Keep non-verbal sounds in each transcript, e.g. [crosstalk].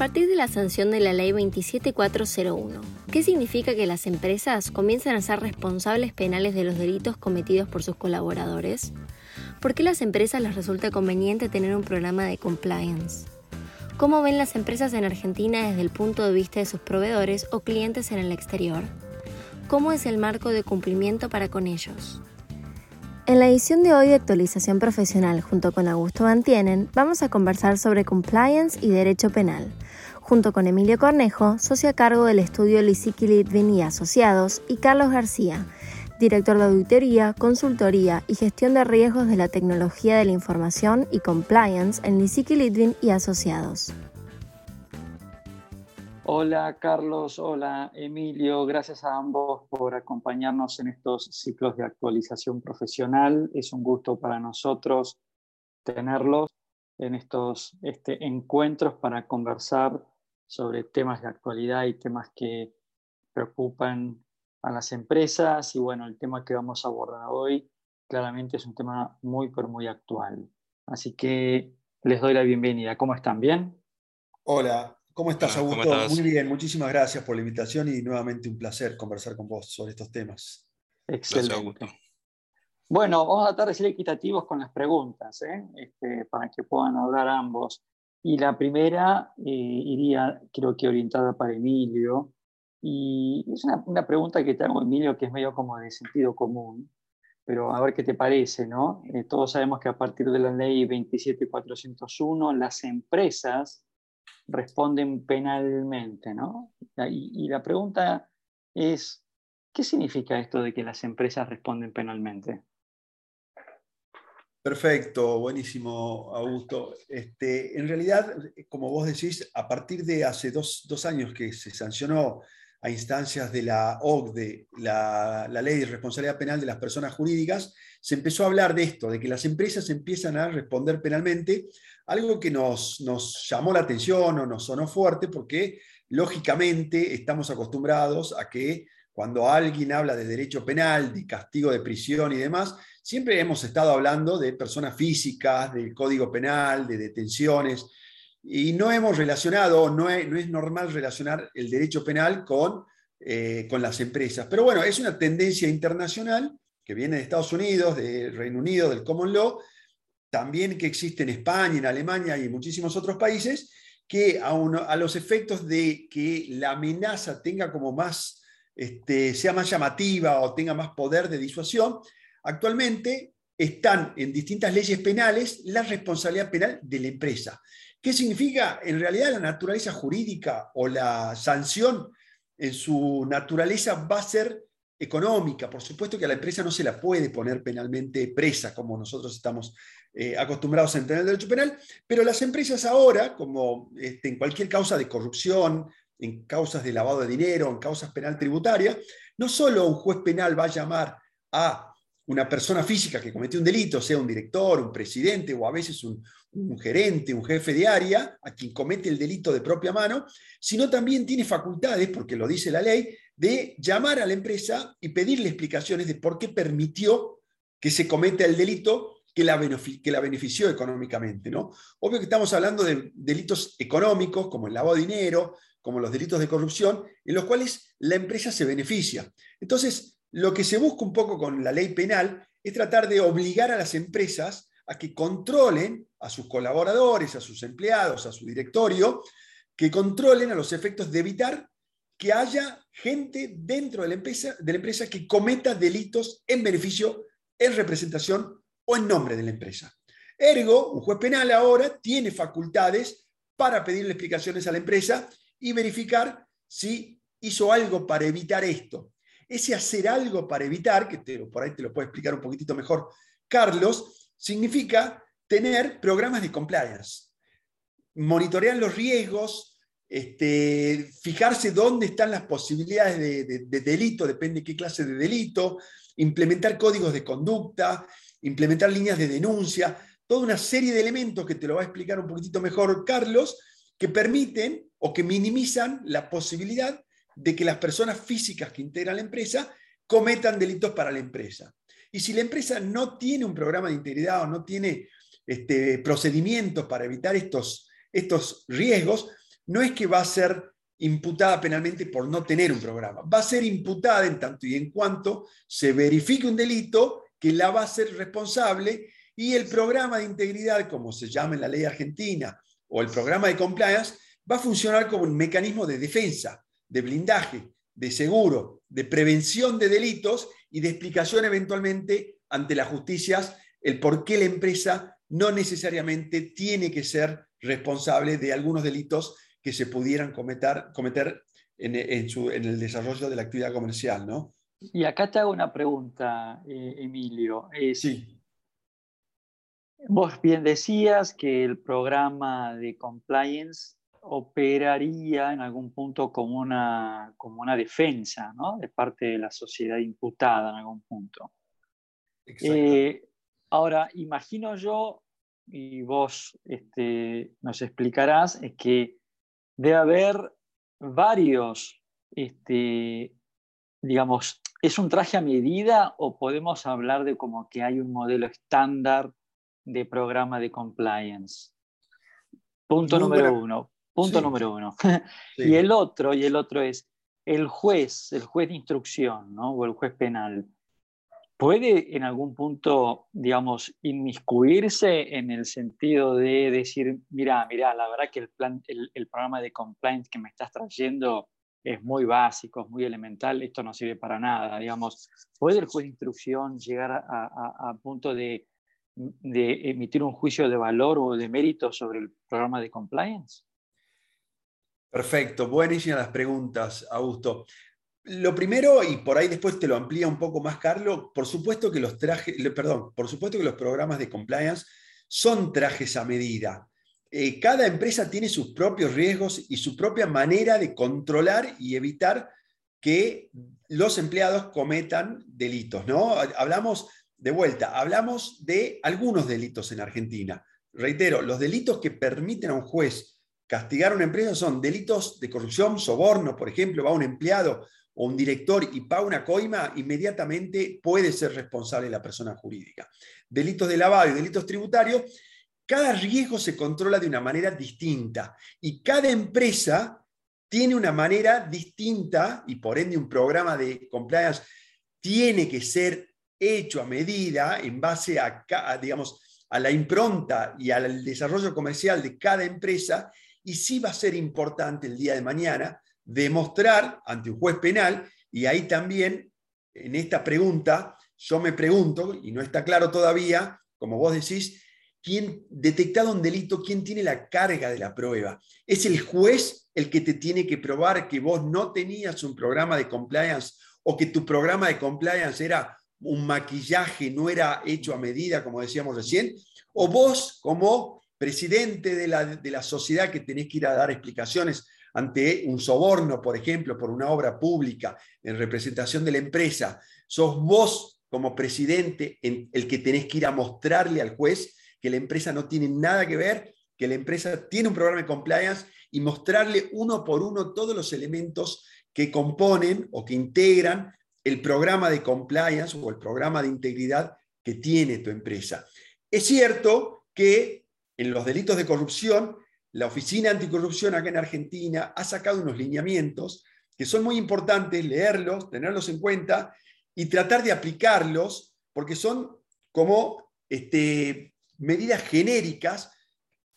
partir de la sanción de la Ley 27401, ¿qué significa que las empresas comiencen a ser responsables penales de los delitos cometidos por sus colaboradores? ¿Por qué a las empresas les resulta conveniente tener un programa de compliance? ¿Cómo ven las empresas en Argentina desde el punto de vista de sus proveedores o clientes en el exterior? ¿Cómo es el marco de cumplimiento para con ellos? En la edición de hoy de Actualización Profesional junto con Augusto Bantienen vamos a conversar sobre compliance y derecho penal, junto con Emilio Cornejo, socio a cargo del estudio Lisiki Litvin y Asociados, y Carlos García, director de auditoría, consultoría y gestión de riesgos de la tecnología de la información y compliance en Lisiki Litvin y Asociados. Hola Carlos, hola Emilio, gracias a ambos por acompañarnos en estos ciclos de actualización profesional. Es un gusto para nosotros tenerlos en estos este, encuentros para conversar sobre temas de actualidad y temas que preocupan a las empresas. Y bueno, el tema que vamos a abordar hoy claramente es un tema muy, pero muy actual. Así que les doy la bienvenida. ¿Cómo están? ¿Bien? Hola, ¿cómo estás, Augusto? Muy bien, muchísimas gracias por la invitación y nuevamente un placer conversar con vos sobre estos temas. Excelente. Augusto. Bueno, vamos a tratar de ser equitativos con las preguntas, ¿eh? este, para que puedan hablar ambos. Y la primera eh, iría, creo que orientada para Emilio, y es una, pregunta que te hago, Emilio, que es medio como de sentido común, pero a ver qué te parece, ¿no? Eh, todos sabemos que a partir de la ley 27401 las empresas responden penalmente, ¿no? Y la pregunta es, ¿qué significa esto de que las empresas responden penalmente? Perfecto, buenísimo, Augusto. Este, en realidad, como vos decís, a partir de hace dos, dos años que se sancionó a instancias de la OCDE, la, ley de responsabilidad penal de las personas jurídicas, se empezó a hablar de esto, de que las empresas empiezan a responder penalmente, algo que nos, nos llamó la atención o nos sonó fuerte porque lógicamente estamos acostumbrados a que cuando alguien habla de derecho penal, de castigo de prisión y demás, siempre hemos estado hablando de personas físicas, del código penal, de detenciones, y no hemos relacionado, no es, no es normal relacionar el derecho penal con, eh, con las empresas. Pero bueno, es una tendencia internacional que viene de Estados Unidos, del Reino Unido, del Common Law, también que existe en España, en Alemania y en muchísimos otros países, que a los efectos de que la amenaza tenga como más, este, sea más llamativa o tenga más poder de disuasión, actualmente están en distintas leyes penales la responsabilidad penal de la empresa. ¿Qué significa? En realidad la naturaleza jurídica o la sanción en su naturaleza va a ser económica. Por supuesto que a la empresa no se la puede poner penalmente presa, como nosotros estamos eh, acostumbrados a entender el derecho penal, pero las empresas ahora, como este, en cualquier causa de corrupción, en causas de lavado de dinero, en causas penal tributaria, no solo un juez penal va a llamar a una persona física que cometió un delito, sea un director, un presidente o a veces un, gerente, un jefe de área, a quien comete el delito de propia mano, sino también tiene facultades, porque lo dice la ley, de llamar a la empresa y pedirle explicaciones de por qué permitió que se cometa el delito que la, que la benefició económicamente. ¿no? Obvio que estamos hablando de delitos económicos, como el lavado de dinero, como los delitos de corrupción, en los cuales la empresa se beneficia. Entonces, lo que se busca un poco con la ley penal es tratar de obligar a las empresas a que controlen a sus colaboradores, a sus empleados, a su directorio, que controlen a los efectos de evitar que haya gente dentro de la empresa, de la empresa que cometa delitos en beneficio, en representación o en nombre de la empresa. Ergo, un juez penal ahora tiene facultades para pedirle explicaciones a la empresa y verificar si hizo algo para evitar esto. Ese hacer algo para evitar, que por ahí te lo puede explicar un poquitito mejor Carlos, significa tener programas de compliance. Monitorear los riesgos, este, fijarse dónde están las posibilidades de, delito, depende de qué clase de delito, implementar códigos de conducta, implementar líneas de denuncia, toda una serie de elementos que te lo va a explicar un poquitito mejor Carlos, que permiten o que minimizan la posibilidad de que las personas físicas que integran la empresa cometan delitos para la empresa. Y si la empresa no tiene un programa de integridad o no tiene este, procedimientos para evitar estos, estos riesgos, no es que va a ser imputada penalmente por no tener un programa, va a ser imputada en tanto y en cuanto se verifique un delito que la va a ser responsable y el programa de integridad, como se llama en la ley argentina, o el programa de compliance, va a funcionar como un mecanismo de defensa, de blindaje, de seguro, de prevención de delitos y de explicación eventualmente ante las justicias el por qué la empresa no necesariamente tiene que ser responsable de algunos delitos que se pudieran cometer, cometer en, el desarrollo de la actividad comercial, ¿no? Y acá te hago una pregunta, eh, Emilio. sí. Vos bien decías que el programa de compliance operaría en algún punto como una, como una defensa ¿no? de parte de la sociedad imputada en algún punto. Eh, ahora, imagino yo, y vos este, nos explicarás, es que debe haber varios, este, digamos, ¿es un traje a medida o podemos hablar de como que hay un modelo estándar de programa de compliance? Punto número uno. Punto número uno. [laughs] y el otro, y el otro es el juez, el juez de instrucción, ¿no? O el juez penal. ¿Puede en algún punto, digamos, inmiscuirse en el sentido de decir, mira, mira, la verdad que el, plan, el, programa de compliance que me estás trayendo es muy básico, es muy elemental, esto no sirve para nada, digamos, ¿puede el juez de instrucción llegar a, a, a punto de, de, emitir un juicio de valor o de mérito sobre el programa de compliance? Perfecto, buenísimas las preguntas, Augusto. Lo primero, y por ahí después te lo amplía un poco más, Carlos, por supuesto que los trajes, perdón, por supuesto que los programas de compliance son trajes a medida. Eh, cada empresa tiene sus propios riesgos y su propia manera de controlar y evitar que los empleados cometan delitos, ¿no? Hablamos de vuelta, hablamos de algunos delitos en Argentina. Reitero, los delitos que permiten a un juez castigar a una empresa son delitos de corrupción, soborno, por ejemplo, va un empleado o un director y paga una coima, inmediatamente puede ser responsable la persona jurídica. Delitos de lavado y delitos tributarios, cada riesgo se controla de una manera distinta y cada empresa tiene una manera distinta y por ende un programa de compliance tiene que ser hecho a medida en base a, digamos, a la impronta y al desarrollo comercial de cada empresa y sí va a ser importante el día de mañana demostrar ante un juez penal, y ahí también, en esta pregunta, yo me pregunto, y no está claro todavía, como vos decís, quién detectado un delito, quién tiene la carga de la prueba. ¿Es el juez el que te tiene que probar que vos no tenías un programa de compliance o que tu programa de compliance era un maquillaje, no era hecho a medida, como decíamos recién? ¿O vos, como presidente de la, sociedad que tenés que ir a dar explicaciones ante un soborno, por ejemplo, por una obra pública en representación de la empresa, sos vos como presidente el que tenés que ir a mostrarle al juez que la empresa no tiene nada que ver, que la empresa tiene un programa de compliance y mostrarle uno por uno todos los elementos que componen o que integran el programa de compliance o el programa de integridad que tiene tu empresa. Es cierto que en los delitos de corrupción, la Oficina Anticorrupción acá en Argentina ha sacado unos lineamientos que son muy importantes leerlos, tenerlos en cuenta y tratar de aplicarlos, porque son como este, medidas genéricas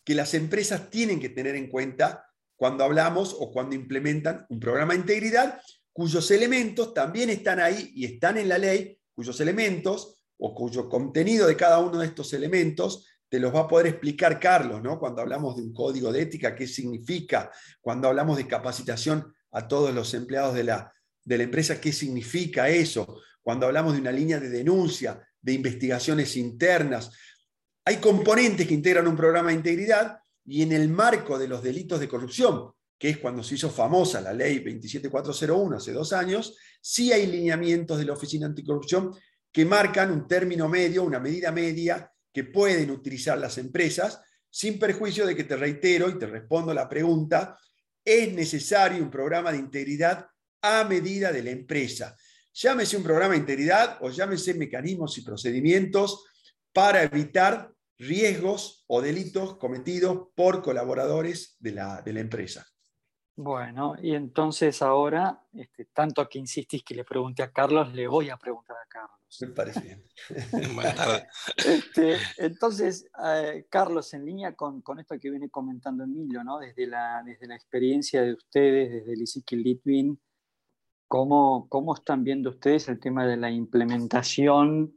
que las empresas tienen que tener en cuenta cuando hablamos o cuando implementan un programa de integridad, cuyos elementos también están ahí y están en la ley, cuyos elementos o cuyo contenido de cada uno de estos elementos te los va a poder explicar Carlos, ¿no? Cuando hablamos de un código de ética, qué significa, cuando hablamos de capacitación a todos los empleados de la, de la empresa, qué significa eso, cuando hablamos de una línea de denuncia, de investigaciones internas. Hay componentes que integran un programa de integridad y en el marco de los delitos de corrupción, que es cuando se hizo famosa la ley 27401 hace dos años, sí hay lineamientos de la Oficina Anticorrupción que marcan un término medio, una medida media que pueden utilizar las empresas, sin perjuicio de que te reitero y te respondo la pregunta, es necesario un programa de integridad a medida de la empresa. Llámese un programa de integridad o llámese mecanismos y procedimientos para evitar riesgos o delitos cometidos por colaboradores de la, de la empresa. Bueno, y entonces ahora, este, tanto que insistís que le pregunte a Carlos, le voy a preguntar a Carlos. Me parece bien. [laughs] Buenas tardes. Este, entonces, eh, Carlos, en línea con, esto que viene comentando Emilio, ¿no? desde, la, desde la experiencia de ustedes, desde el ISIC Litvin, ¿cómo, ¿cómo están viendo ustedes el tema de la implementación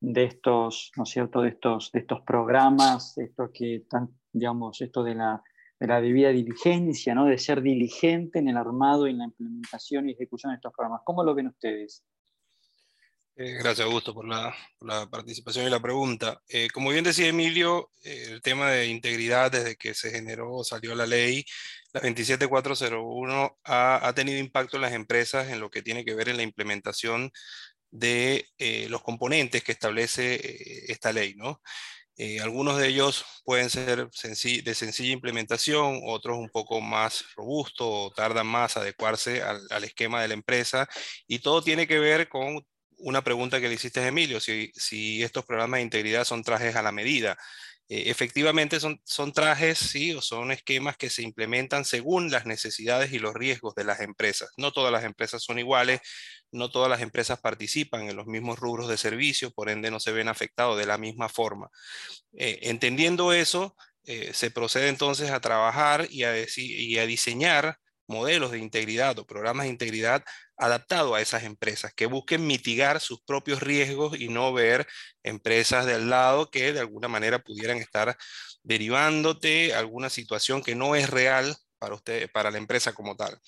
de estos, ¿no es cierto?, de estos, de estos programas, esto que tan, digamos, esto de la de la debida diligencia, ¿no? de ser diligente en el armado y en la implementación y ejecución de estos programas. ¿Cómo lo ven ustedes? Eh, gracias, Augusto, por la, participación y la pregunta. Eh, como bien decía Emilio, eh, el tema de integridad desde que se generó, salió la ley, la 27401, ha, ha tenido impacto en las empresas en lo que tiene que ver en la implementación de los componentes que establece esta ley, ¿no? Eh, algunos de ellos pueden ser de sencilla implementación, otros un poco más robustos o tardan más adecuarse al, esquema de la empresa. Y todo tiene que ver con una pregunta que le hiciste a Emilio, si, si estos programas de integridad son trajes a la medida. Eh, efectivamente son, son trajes, sí, o son esquemas que se implementan según las necesidades y los riesgos de las empresas. No todas las empresas son iguales, no todas las empresas participan en los mismos rubros de servicio, por ende no se ven afectados de la misma forma. Eh, entendiendo eso, eh, se procede entonces a trabajar y a, y a diseñar modelos de integridad o programas de integridad adaptados a esas empresas, que busquen mitigar sus propios riesgos y no ver empresas del lado que de alguna manera pudieran estar derivándote alguna situación que no es real para usted, para la empresa como tal.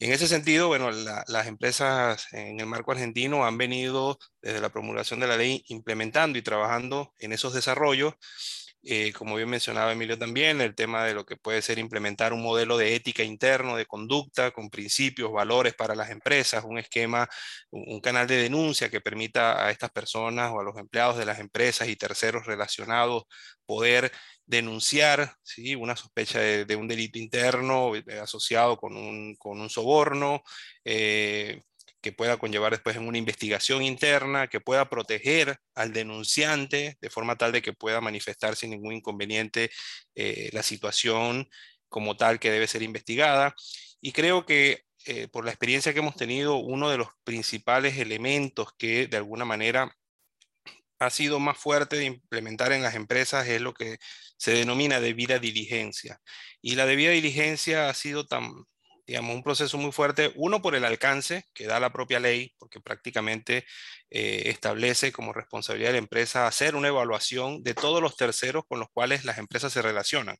En ese sentido, bueno, las empresas en el marco argentino han venido desde la promulgación de la ley implementando y trabajando en esos desarrollos eh, como bien mencionaba Emilio también, el tema de lo que puede ser implementar un modelo de ética interno, de conducta, con principios, valores para las empresas, un esquema, un canal de denuncia que permita a estas personas o a los empleados de las empresas y terceros relacionados poder denunciar ¿sí? una sospecha de, un delito interno eh, asociado con un, con un soborno, eh, que pueda conllevar después en una investigación interna, que pueda proteger al denunciante de forma tal de que pueda manifestar sin ningún inconveniente eh, la situación como tal que debe ser investigada. Y creo que eh, por la experiencia que hemos tenido, uno de los principales elementos que de alguna manera ha sido más fuerte de implementar en las empresas es lo que se denomina debida diligencia. Y la debida diligencia ha sido tan, digamos, un proceso muy fuerte, uno por el alcance que da la propia ley, porque prácticamente eh, establece como responsabilidad de la empresa hacer una evaluación de todos los terceros con los cuales las empresas se relacionan.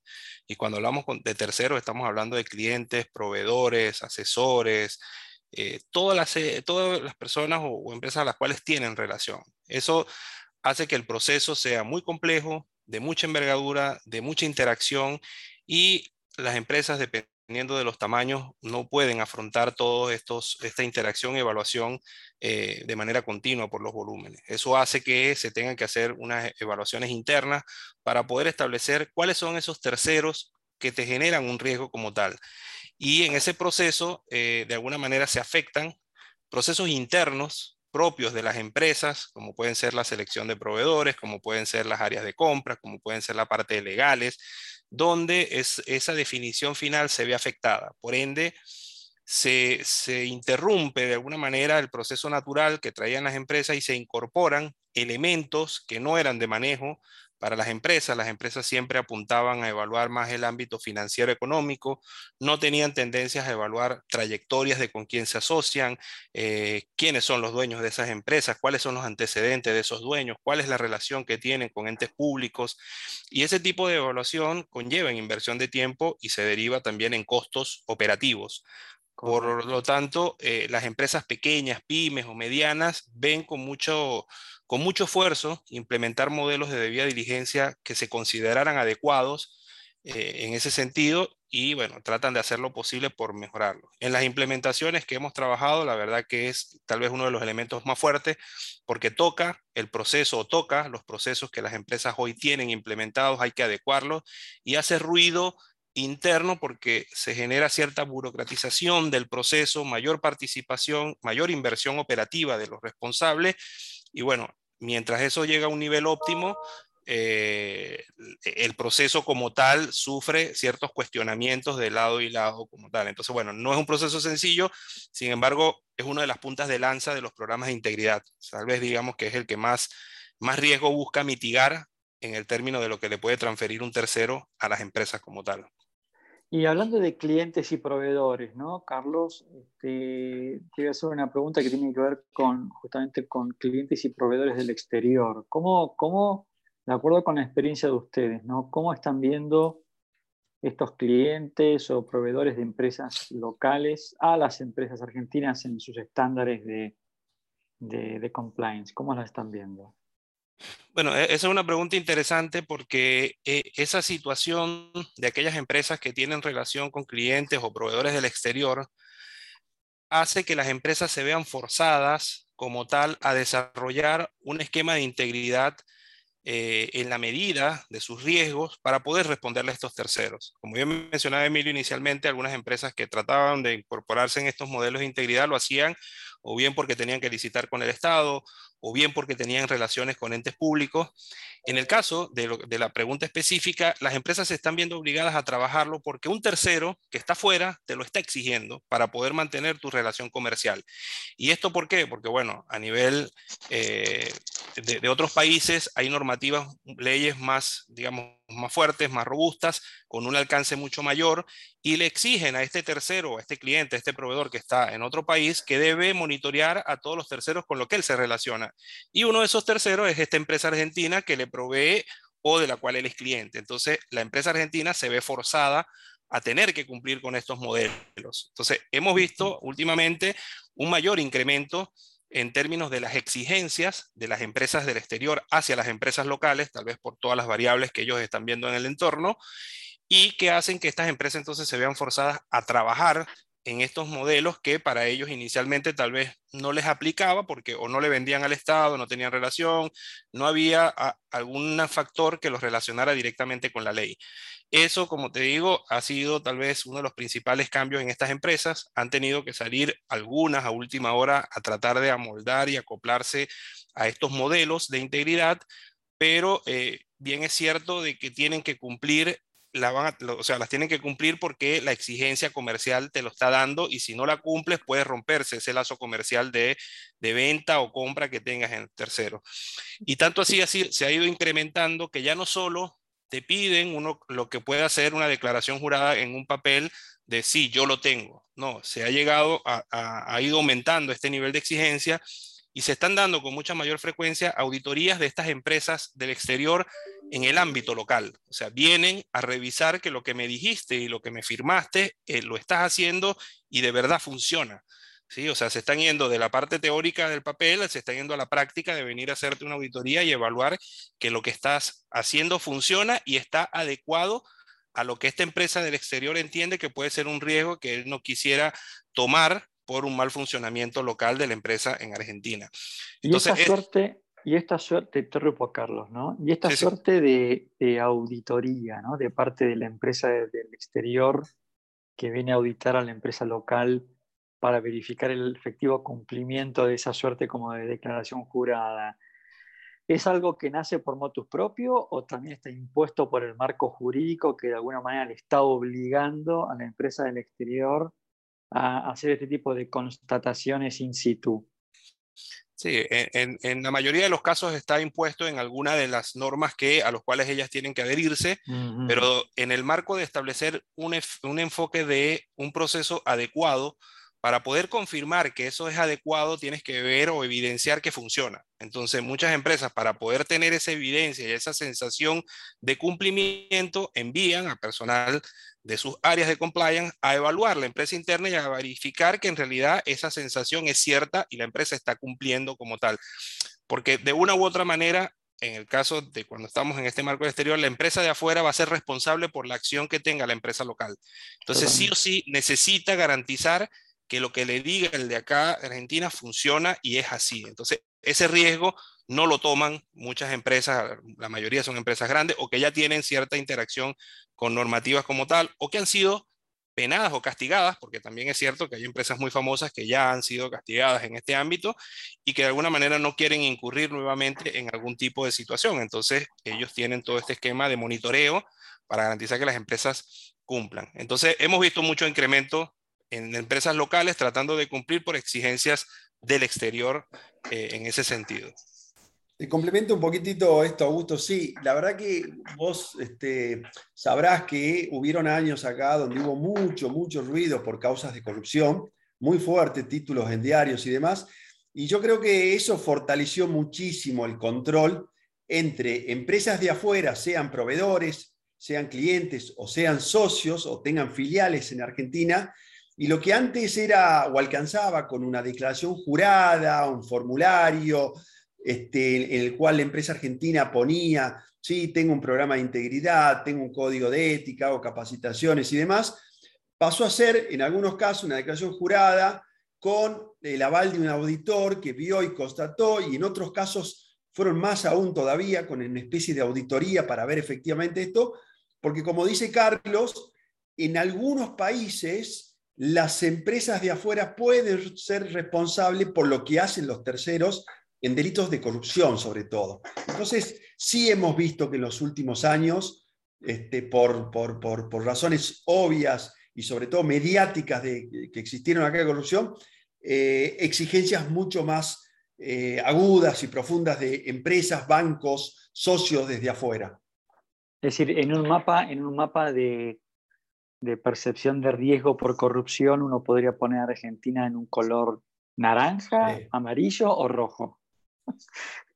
Y cuando hablamos de terceros, estamos hablando de clientes, proveedores, asesores, eh, todas, las, eh, todas las personas o, o empresas a las cuales tienen relación. Eso hace que el proceso sea muy complejo, de mucha envergadura, de mucha interacción y las empresas, dependiendo dependiendo de los tamaños, no pueden afrontar toda esta interacción y evaluación eh, de manera continua por los volúmenes. Eso hace que se tengan que hacer unas evaluaciones internas para poder establecer cuáles son esos terceros que te generan un riesgo como tal. Y en ese proceso, eh, de alguna manera, se afectan procesos internos propios de las empresas, como pueden ser la selección de proveedores, como pueden ser las áreas de compra, como pueden ser la parte de legales, donde es, esa definición final se ve afectada. Por ende, se, se, interrumpe de alguna manera el proceso natural que traían las empresas y se incorporan elementos que no eran de manejo para las empresas. Las empresas siempre apuntaban a evaluar más el ámbito financiero económico, no tenían tendencias a evaluar trayectorias de con quién se asocian, eh, quiénes son los dueños de esas empresas, cuáles son los antecedentes de esos dueños, cuál es la relación que tienen con entes públicos. Y ese tipo de evaluación conlleva en inversión de tiempo y se deriva también en costos operativos. Por lo tanto, eh, las empresas pequeñas, pymes o medianas ven con mucho, con mucho esfuerzo implementar modelos de debida diligencia que se consideraran adecuados eh, en ese sentido y bueno, tratan de hacer lo posible por mejorarlo. En las implementaciones que hemos trabajado, la verdad que es tal vez uno de los elementos más fuertes porque toca el proceso o toca los procesos que las empresas hoy tienen implementados, hay que adecuarlos y hace ruido interno porque se genera cierta burocratización del proceso, mayor participación, mayor inversión operativa de los responsables y bueno, mientras eso llega a un nivel óptimo, eh, el proceso como tal sufre ciertos cuestionamientos de lado y lado como tal. Entonces, bueno, no es un proceso sencillo, sin embargo, es una de las puntas de lanza de los programas de integridad. Tal vez digamos que es el que más, más riesgo busca mitigar en el término de lo que le puede transferir un tercero a las empresas como tal. Y hablando de clientes y proveedores, ¿no, Carlos? Este, te voy a hacer una pregunta que tiene que ver con justamente con clientes y proveedores del exterior. ¿Cómo, cómo de acuerdo con la experiencia de ustedes, ¿no? ¿Cómo están viendo estos clientes o proveedores de empresas locales a las empresas argentinas en sus estándares de, de compliance? ¿Cómo las están viendo? Bueno, e-, esa es una pregunta interesante porque eh, esa situación de aquellas empresas que tienen relación con clientes o proveedores del exterior hace que las empresas se vean forzadas como tal a desarrollar un esquema de integridad eh, en la medida de sus riesgos para poder responderle a estos terceros. Como ya mencionaba Emilio inicialmente, algunas empresas que trataban de incorporarse en estos modelos de integridad lo hacían o bien porque tenían que licitar con el Estado, o bien porque tenían relaciones con entes públicos. En el caso de, la pregunta específica, las empresas se están viendo obligadas a trabajarlo porque un tercero que está fuera te lo está exigiendo para poder mantener tu relación comercial. ¿Y esto por qué? Porque, bueno, a nivel eh, de, de, otros países hay normativas, leyes más, digamos, más fuertes, más robustas, con un alcance mucho mayor, y le exigen a este tercero, a este cliente, a este proveedor que está en otro país, que debe monitorear a todos los terceros con lo que él se relaciona. Y uno de esos terceros es esta empresa argentina que le provee o de la cual él es cliente. Entonces, la empresa argentina se ve forzada a tener que cumplir con estos modelos. Entonces, hemos visto últimamente un mayor incremento en términos de las exigencias de las empresas del exterior hacia las empresas locales, tal vez por todas las variables que ellos están viendo en el entorno, y que hacen que estas empresas entonces se vean forzadas a trabajar en estos modelos que para ellos inicialmente tal vez no les aplicaba porque o no le vendían al Estado, no tenían relación, no había algún factor que los relacionara directamente con la ley. Eso, como te digo, ha sido tal vez uno de los principales cambios en estas empresas. Han tenido que salir algunas a última hora a tratar de amoldar y acoplarse a estos modelos de integridad, pero eh, bien es cierto de que tienen que cumplir la van o sea, las tienen que cumplir porque la exigencia comercial te lo está dando y si no la cumples puede romperse ese lazo comercial de, de venta o compra que tengas en el tercero. Y tanto así, así se ha ido incrementando que ya no solo te piden uno lo que puede hacer una declaración jurada en un papel de sí, yo lo tengo. No, se ha llegado a, ha ido aumentando este nivel de exigencia y se están dando con mucha mayor frecuencia auditorías de estas empresas del exterior en el ámbito local. O sea, vienen a revisar que lo que me dijiste y lo que me firmaste eh, lo estás haciendo y de verdad funciona. ¿sí? O sea, se están yendo de la parte teórica del papel, se están yendo a la práctica de venir a hacerte una auditoría y evaluar que lo que estás haciendo funciona y está adecuado a lo que esta empresa del exterior entiende que puede ser un riesgo que él no quisiera tomar por un mal funcionamiento local de la empresa en Argentina. Entonces, y esta suerte, y esta suerte, te Carlos, ¿no? Y esta suerte De, auditoría, ¿no? De parte de la empresa del exterior que viene a auditar a la empresa local para verificar el efectivo cumplimiento de esa suerte como de declaración jurada. ¿Es algo que nace por motus propio o también está impuesto por el marco jurídico que de alguna manera le está obligando a la empresa del exterior a hacer este tipo de constataciones in situ. Sí, en, la mayoría de los casos está impuesto en alguna de las normas que, a los cuales ellas tienen que adherirse, pero en el marco de establecer un, un, enfoque de un proceso adecuado, para poder confirmar que eso es adecuado, tienes que ver o evidenciar que funciona. Entonces, muchas empresas, para poder tener esa evidencia y esa sensación de cumplimiento, envían a personal de sus áreas de compliance a evaluar la empresa interna y a verificar que en realidad esa sensación es cierta y la empresa está cumpliendo como tal. Porque de una u otra manera, en el caso de cuando estamos en este marco exterior, la empresa de afuera va a ser responsable por la acción que tenga la empresa local. Entonces, sí o sí necesita garantizar que lo que le diga el de acá, Argentina, funciona y es así. Entonces, ese riesgo no lo toman muchas empresas, la mayoría son empresas grandes o que ya tienen cierta interacción con normativas como tal o que han sido penadas o castigadas, porque también es cierto que hay empresas muy famosas que ya han sido castigadas en este ámbito y que de alguna manera no quieren incurrir nuevamente en algún tipo de situación. Entonces, ellos tienen todo este esquema de monitoreo para garantizar que las empresas cumplan. Entonces, hemos visto mucho incremento en empresas locales tratando de cumplir por exigencias del exterior eh, en ese sentido. Complemento un poquitito esto, Augusto. Sí, la verdad que vos este, sabrás que hubieron años acá donde hubo mucho, mucho ruido por causas de corrupción, muy fuerte, títulos en diarios y demás. Y yo creo que eso fortaleció muchísimo el control entre empresas de afuera, sean proveedores, sean clientes o sean socios o tengan filiales en Argentina, y lo que antes era o alcanzaba con una declaración jurada, un formulario, este, en el cual la empresa argentina ponía, sí, tengo un programa de integridad, tengo un código de ética o capacitaciones y demás, pasó a ser en algunos casos una declaración jurada con el aval de un auditor que vio y constató, y en otros casos fueron más aún todavía con una especie de auditoría para ver efectivamente esto, porque como dice Carlos, en algunos países las empresas de afuera pueden ser responsables por lo que hacen los terceros en delitos de corrupción, sobre todo. Entonces, sí hemos visto que en los últimos años, este, por, por, razones obvias y sobre todo mediáticas de, que existieron acá de corrupción, eh, exigencias mucho más eh, agudas y profundas de empresas, bancos, socios desde afuera. Es decir, en un mapa, en un mapa de de percepción de riesgo por corrupción, uno podría poner a Argentina en un color naranja, amarillo o rojo.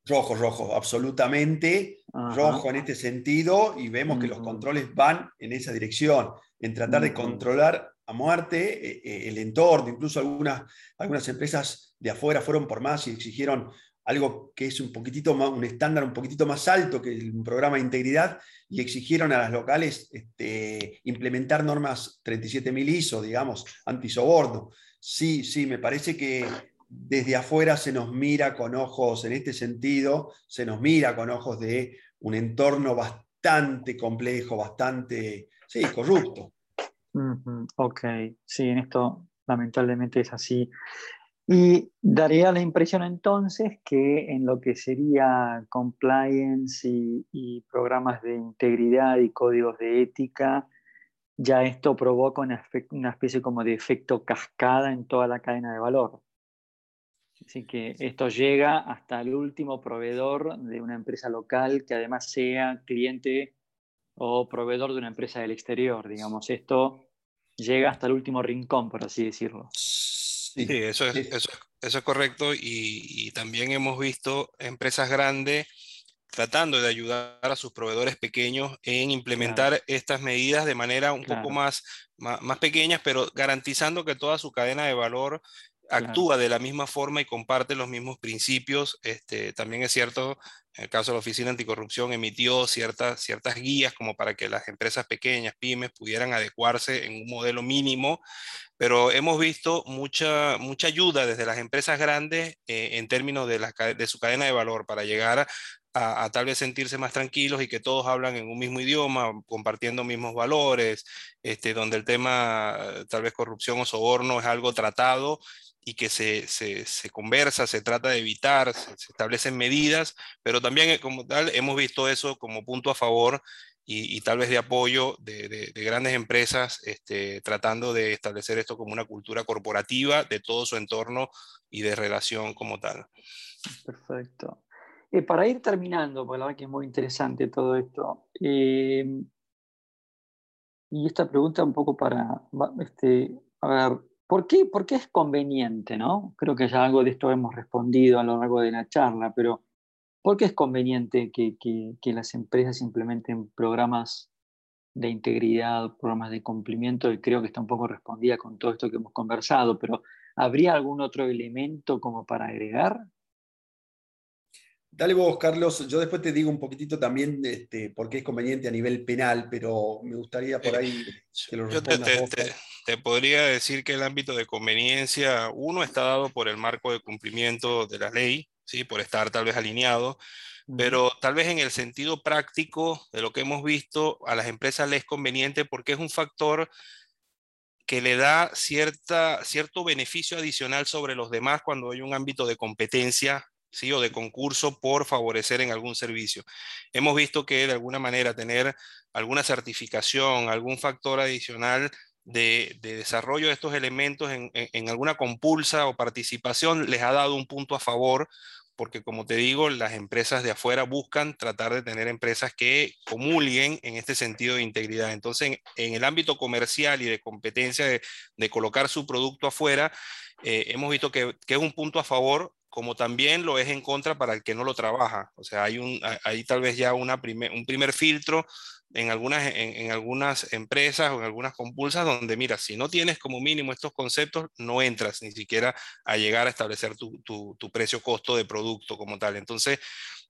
Rojo, rojo, absolutamente rojo en este sentido y vemos que los controles van en esa dirección, en tratar de controlar a muerte eh, eh, el entorno, incluso algunas, algunas empresas de afuera fueron por más y exigieron algo que es un poquitito más, un estándar un poquitito más alto que el programa de integridad, y exigieron a las locales este, implementar normas 37.000 ISO, digamos, antisoborno. Sí, sí, me parece que desde afuera se nos mira con ojos, en este sentido, se nos mira con ojos de un entorno bastante complejo, bastante, corrupto. Ok, sí, en esto lamentablemente es así. Y daría la impresión entonces que en lo que sería compliance y, programas de integridad y códigos de ética, ya esto provoca una, especie como de efecto cascada en toda la cadena de valor. Así que esto llega hasta el último proveedor de una empresa local que además sea cliente o proveedor de una empresa del exterior. Digamos, esto llega hasta el último rincón, por así decirlo. Sí, eso, es, Eso, eso, es correcto y, también hemos visto empresas grandes tratando de ayudar a sus proveedores pequeños en implementar estas medidas de manera un poco más, más, más, pequeñas, pero garantizando que toda su cadena de valor actúa de la misma forma y comparte los mismos principios. Este, también es cierto, en el caso de la Oficina Anticorrupción, emitió ciertas, ciertas guías como para que las empresas pequeñas, pymes, pudieran adecuarse en un modelo mínimo, pero hemos visto mucha, mucha ayuda desde las empresas grandes eh, en términos de, la, de su cadena de valor para llegar a, tal vez sentirse más tranquilos y que todos hablan en un mismo idioma, compartiendo mismos valores, este, donde el tema tal vez corrupción o soborno es algo tratado y que se, se, conversa, se trata de evitar, se, establecen medidas, pero también eh, como tal hemos visto eso como punto a favor y, y tal vez de apoyo de, de, grandes empresas este, tratando de establecer esto como una cultura corporativa de todo su entorno y de relación como tal. Perfecto. Eh, para ir terminando, porque la verdad que es muy interesante todo esto, eh, y esta pregunta un poco para, este, a ver, ¿Por qué, es conveniente? ¿no? Creo que ya algo de esto hemos respondido a lo largo de la charla, pero ¿por qué es conveniente que, las empresas implementen programas de integridad, programas de cumplimiento? Y creo que está un poco respondida con todo esto que hemos conversado, pero ¿habría algún otro elemento como para agregar? Dale vos, Carlos. Yo después te digo un poquitito también este, por qué es conveniente a nivel penal, pero me gustaría por ahí que lo respondas vos. Te podría decir que el ámbito de conveniencia, uno, está dado por el marco de cumplimiento de la ley, ¿sí? por estar tal vez alineado, pero tal vez en el sentido práctico de lo que hemos visto, a las empresas les es conveniente porque es un factor que le da cierta, cierto beneficio adicional sobre los demás cuando hay un ámbito de competencia ¿sí? o de concurso por favorecer en algún servicio. Hemos visto que de alguna manera tener alguna certificación, algún factor adicional de, desarrollo de estos elementos en, alguna compulsa o participación les ha dado un punto a favor porque como te digo, las empresas de afuera buscan tratar de tener empresas que comulguen en este sentido de integridad. Entonces, en, el ámbito comercial y de competencia de, colocar su producto afuera, eh, hemos visto que, que, es un punto a favor como también lo es en contra para el que no lo trabaja. O sea, hay, un, hay tal vez ya una un primer filtro en algunas, en, algunas empresas o en algunas compulsas donde, mira, si no tienes como mínimo estos conceptos, no entras ni siquiera a llegar a establecer tu, tu, tu precio-costo de producto como tal. Entonces,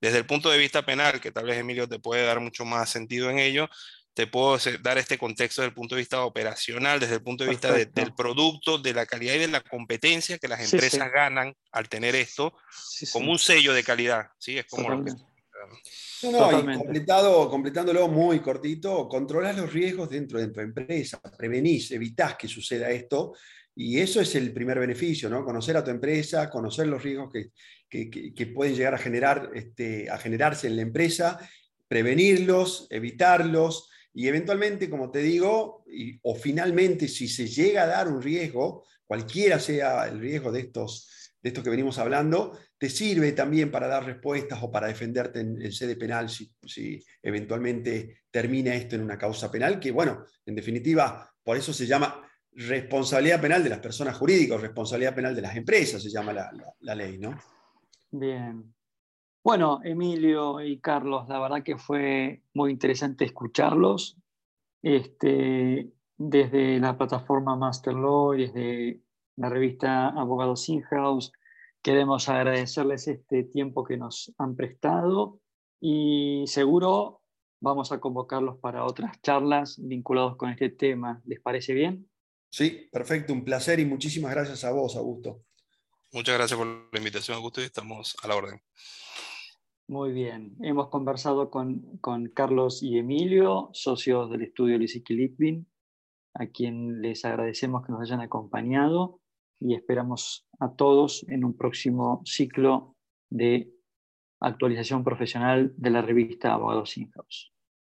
desde el punto de vista penal, que tal vez Emilio te puede dar mucho más sentido en ello, te puedo dar este contexto desde el punto de vista operacional, desde el punto de vista del producto, de la calidad y de la competencia que las empresas ganan al tener esto como un sello de calidad. ¿sí? Es como lo que... No, y completado, completándolo muy cortito, controlas los riesgos dentro de tu empresa, prevenís, evitás que suceda esto, y eso es el primer beneficio, ¿no? Conocer a tu empresa, conocer los riesgos que, que, que pueden llegar a, generar, este, a generarse en la empresa, prevenirlos, evitarlos, y eventualmente, como te digo, o finalmente si se llega a dar un riesgo, cualquiera sea el riesgo de estos, de estos que venimos hablando, te sirve también para dar respuestas o para defenderte en, sede penal si, si, eventualmente termina esto en una causa penal, que bueno, en definitiva, por eso se llama responsabilidad penal de las personas jurídicas, responsabilidad penal de las empresas, se llama la, la ley, ¿no? Bien, bueno, Emilio y Carlos, la verdad que fue muy interesante escucharlos. Este, desde la plataforma Master Law y desde la revista Abogados In-House, queremos agradecerles este tiempo que nos han prestado y seguro vamos a convocarlos para otras charlas vinculadas con este tema. ¿Les parece bien? Sí, perfecto, un placer y muchísimas gracias a vos, Augusto. Muchas gracias por la invitación, Augusto, y estamos a la orden. Muy bien, hemos conversado con, Carlos y Emilio, socios del estudio Lisiki Litvin, a quien les agradecemos que nos hayan acompañado y esperamos a todos en un próximo ciclo de actualización profesional de la revista Abogados In-House.